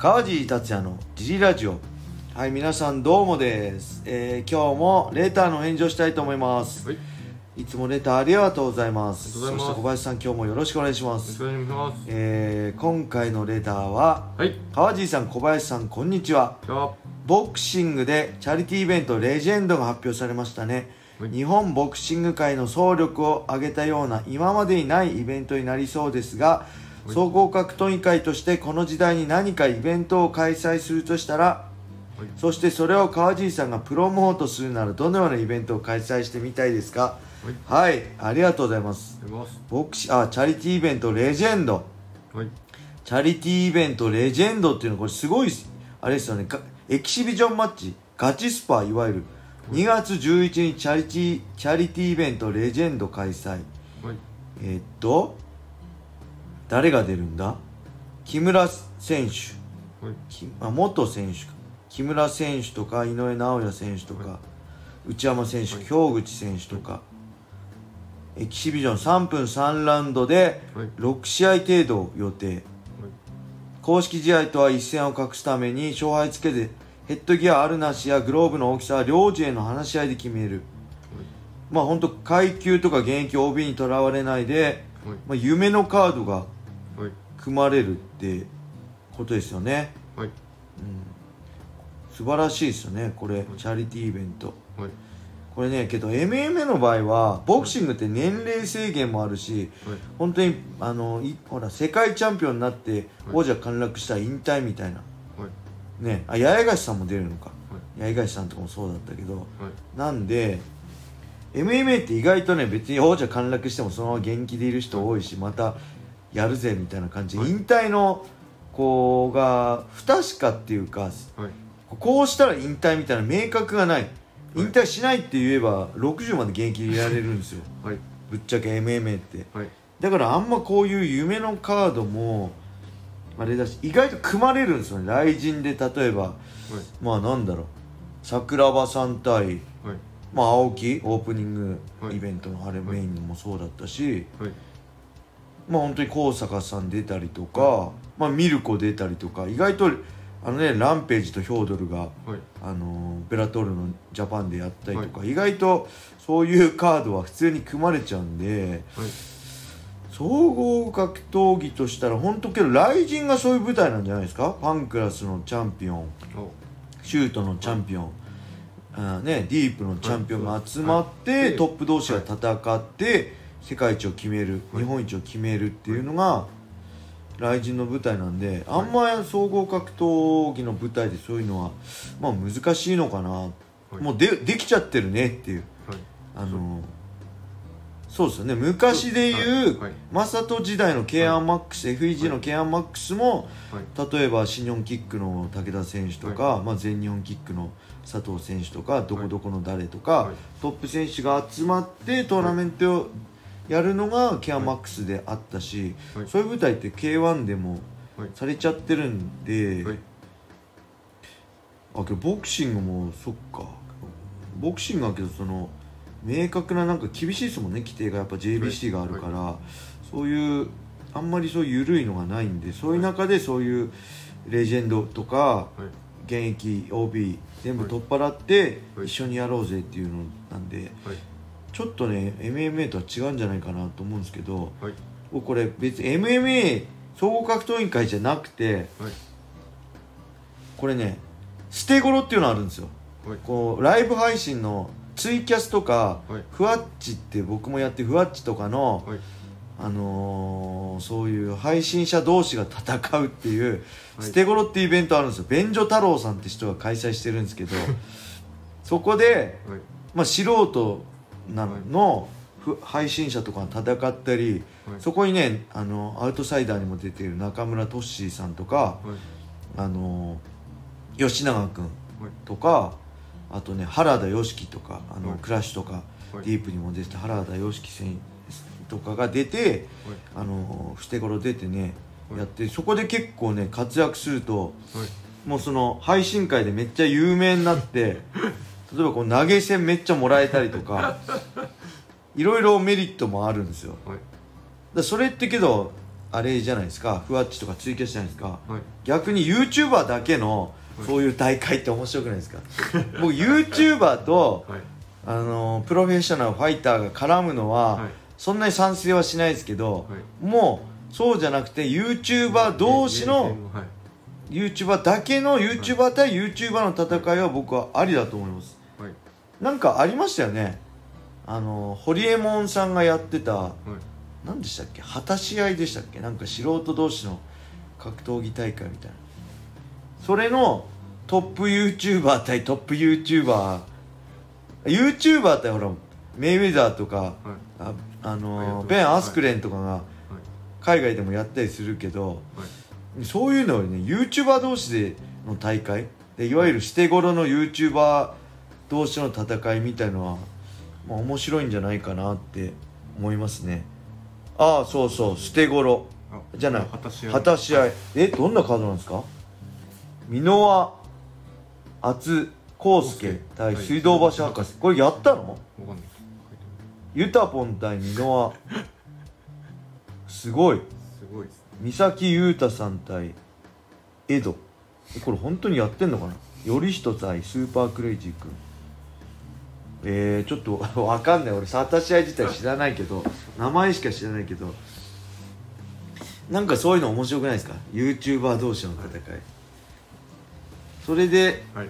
川尻達也のジリラジオ。はい皆さんどうもです、えー今日もレターの返事をしたいと思います、はい、いつもレターありがとうございます。そして小林さん今日もよろしくお願いします。えー今回のレターははい、川尻さん小林さんこんにちは。ボクシングでチャリティーイベントレジェンドが発表されましたね、はい。日本ボクシング界の総力を挙げたような今までにないイベントになりそうですが、はい総合格闘技会としてこの時代に何かイベントを開催するとしたらはい、そしてそれを川尻さんがプロモートするならどのようなイベントを開催してみたいですか？はい、はいありがとうございます。ボクシあチャリティーイベントレジェンド。はい、チャリティーイベントレジェンドっていうのはこれすごいあれですよね。がエキシビジョンマッチ。ガチスパいわゆる。2月11日チャリティーチャリティーイベントレジェンド開催。はい、えーっと誰が出るんだ？木村選手。はい、きあ元選手か。木村選手とか井上尚弥選手とか、は内山選手、はい。京口選手とか、エキシビジョン3分3ラウンドではい、6試合程度予定。公式試合とは一線を画すために勝敗つけてヘッドギアあるなしやグローブの大きさは両時への話し合いで決める。まあ本当階級とか現役 OB にとらわれないで、はい、まあ、夢のカードがはい、組まれるってことですよね。はい、素晴らしいですよねこれ。チャリティーイベント。はい、これねけど MMA の場合はボクシングって年齢制限もあるしはい、本当にあのいほら世界チャンピオンになって王者陥落したら引退みたいな。はい、ね。あ八重樫さんも出るのか。はい、八重樫さんとかもそうだったけど。はい、なんで MMA って意外とね別に王者陥落してもそのまま元気でいる人多いしまたやるぜみたいな感じ。ではい。引退の子が不確かっていうかはい、こうしたら引退みたいな明確がない。引退しないって言えば60まで現役でいられるんですよ。はい、ぶっちゃけ MMA って。はい、だからあんまこういう夢のカードもあれだし意外と組まれるんですよね。雷神で例えばはい、まあなんだろう。桜庭さん対はい、まあ青木オープニングはい。イベントのあれメインもそうだったし、はい、まあ本当に高坂さん出たりとか、まあミルコ出たりとか意外とあのねランページとヒョードルがはい、あのベラトールのジャパンでやったりとか、意外とそういうカードは普通に組まれちゃうんではい、総合格闘技としたら本当けど雷神がそういう舞台なんじゃないですか？パンクラスのチャンピオン。お、シュートのチャンピオン、あーね、ディープのチャンピオンが集まって、はい。トップ同士が戦って、世界一を決める、はい。日本一を決めるっていうのが雷神の舞台なんで、あんま総合格闘技の舞台でそういうのは、まあ、難しいのかな、い。もうでできちゃってるねっていう。はい、あのそう。ですよね。昔でいう、はい、マサト時代の k アンマックス、FEG の k アンマックスも、はい、例えば新日本キックの武田選手とか、まあ、全日本キックの佐藤選手とかどこどこの誰とか、はい。トップ選手が集まってトーナメントをやるのが k アンマックスであったし、はい。そういう舞台って k 1でもはい。されちゃってるんで、はい、あけどボクシングもそっか。ボクシングはけどその明確ななんか厳しいですもんね規定が。やっぱ JBC があるから、そういうあんまりそういう緩いのがないんでそういう中でそういうレジェンドとかはい、現役 OB 全部取っ払ってはい。一緒にやろうぜっていうのなんではい、ちょっとね MMA とは違うんじゃないかなと思うんですけどはい、僕これ別に MMA 総合格闘委員会じゃなくてはい、これね捨て頃っていうのあるんですよ。はい、こうライブ配信のツイキャスとか、はい。ふわっちって僕もやってふわっちとかの、はい、あのーそういう配信者同士が戦うっていう、はい。捨て頃っていうイベントあるんですよ。便所太郎さんって人が開催してるんですけど そこで、はい、まあ、素人なの配信者とかが戦ったり、はい。そこにねあのアウトサイダーにも出ている中村俊史さんとか、はい、あの吉永君はい、とかあとね原田良樹とかあの、はい。クラッシュとか、はい。ディープにも出てた原田良樹選手とかが出てあのふてごろ出てね、はい。やってそこで結構ね活躍するとはい、もうその配信会でめっちゃ有名になって 例えばこう投げ銭めっちゃもらえたりとか いろいろメリットもあるんですよ。はい、らそれってけどあれじゃないですかふわっちとかツイキャスじゃないですか。はい。逆に YouTuber だけのそういう大会って面白くないですか。僕 YouTuber とはい。あのプロフェッショナルファイターが絡むのは、はい。そんなに賛成はしないですけど、はい。もうそうじゃなくて YouTuber 同士のはい。YouTuber だけの YouTuber 対 YouTuber の戦いは僕はありだと思いますはいなんかありましたよね。あのホリエモンさんがやってたはい。何でしたっけ？果たし合いでしたっけ？なんか素人同士の格闘技大会みたいな。それのトップ YouTuber 対トップ YouTuberYouTuber ってほらメイウェザーとかはい。ああのうベン・アスクレンとかがはい。海外でもやったりするけどはい。そういうのをね YouTuber 同士での大会でいわゆる捨て頃の YouTuber 同士の戦いみたいのは、まあ、面白いんじゃないかなって思いますね。ああそうそう捨て頃。あじゃない。果たし合い。果たし合い。えどんなカードなんですか？箕輪厚康介対はい。水道橋博士。これやったの？ユタポン対箕輪 すごい。すごいですね。三崎裕太さん対エド。えこれ本当にやってんのかな？頼人対スーパークレイジー君えー、ちょっと わかんない。俺サタ試合自体知らないけど名前しか知らないけどなんかそういうの面白くないですか？YouTuber 同士の戦い。それではい。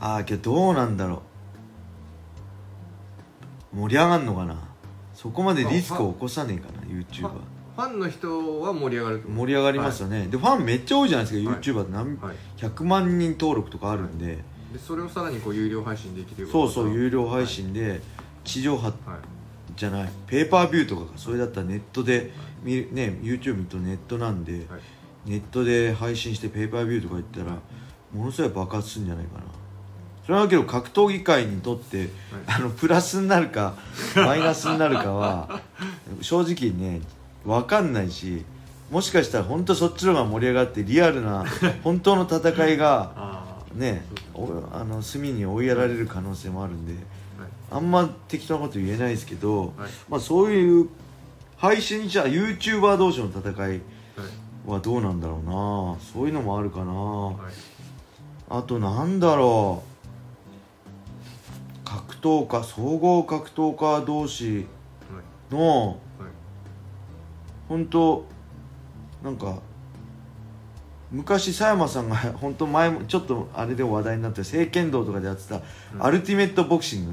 ああけどどうなんだろう。盛り上がんのかな？そこまでリスクを起こさねえかな YouTuber ファンの人は盛り上がる盛り上がりますよね、でファンめっちゃ多いじゃないですか、はい YouTuber って。何はい。100万人登録とかあるんで、でそれをさらにこう有料配信できるよそうそう有料配はい。信で地上波はい。じゃない。ペーパービューとかがそれだったらネットで見るね YouTube とネットなんで、はい。ネットで配信してペーパービューとか言ったらものすごい爆発するんじゃないかな。それはけど格闘技界にとって、あのプラスになるかマイナスになるかは 正直ね分かんないしもしかしたら本当そっちの方が盛り上がってリアルな本当の戦いが あねおあの隅に追いやられる可能性もあるんであはい。あんま適当なこと言えないですけど、はい。まあ、そういう配信者 YouTuber 同士の戦い。はどうなんだろうな。そういうのもあるかな、はい。あとなんだろう。格闘家総合格闘家同士はい。のはい。本当なんか昔佐山さんが 本当前もちょっとあれで話題になって掣圏道とかでやってた、うん。アルティメットボクシング。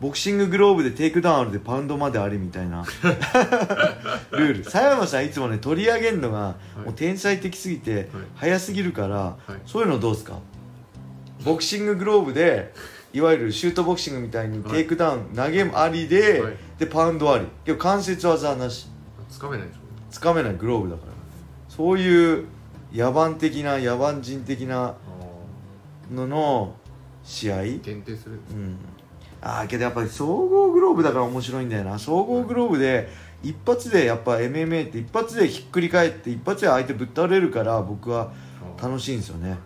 ボクシンググローブでテイクダウンあるでパウンドまでありみたいな。ルール。佐山さんいつもね取り上げるのが、い。もう天才的すぎて、はい。早すぎるから、い。そういうのどうですか？ボクシンググローブでいわゆるシュートボクシングみたいにテイクダウン、投げありで、はい。でパウンドあり。けど関節技はなし。つかめないでしょ。つかめないグローブだから。そういう野蛮的な野蛮人的なあのの試合。ー限定するうん。ああけどやっぱり総合グローブだから面白いんだよな。総合グローブで一発でやっぱ MMA って一発でひっくり返って一発で相手ぶっ倒れるから僕は楽しいんですよね。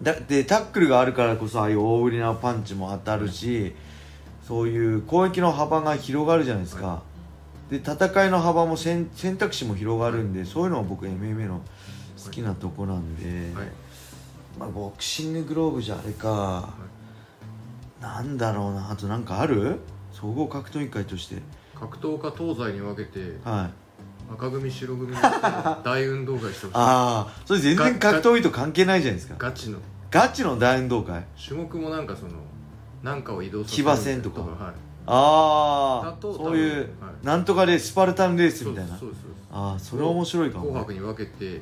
だでタックルがあるからこそああいう大売りなパンチも当たるしそういう攻撃の幅が広がるじゃないですか、はで戦いの幅も選選択肢も広がるんでそういうのが僕 MMA の好きなとこなんで、はい。まあ、ボクシンググローブじゃあれか、なんだろうなあとなんかある？総合格闘技会として。格闘家東西に分けてはい。赤組白組の 大運動会してほしい。ああそれ全然格闘技と関係ないじゃないですか。ガチの。ガチの大運動会？種目もなんかそのなんかを移動させ騎馬戦とか？はい。ああそういう、はい。なんとかレーススパルタンレースみたいな。ああそれ面白いかも、紅白ね、に分けて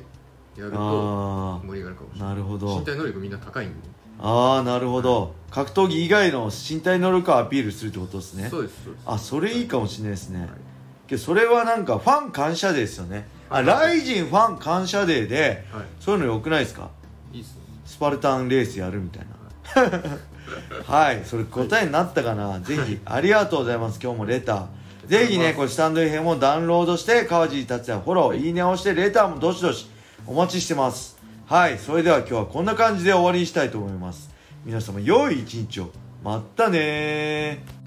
やるとあ盛り上がるかもしあれない。なるほど。身体能力みんな高いんで。ああなるほど。格闘技以外の身体能力をアピールするってことですね。そうですそうです。あそれいいかもしれないですね、はい。けどそれはなんかファン感謝デーですよね。あライジンファン感謝デーではい。そういうのよくないですか？いいっすね。スパルタンレースやるみたいな。はい。それ答えになったかな？ぜひ。ありがとうございます。今日もレター。ぜひねこれスタンド FM もダウンロードして川尻達也フォローいいねを押してレターもどしどしお待ちしてます。はいそれでは今日はこんな感じで終わりにしたいと思います。皆様良い一日を。まったねー。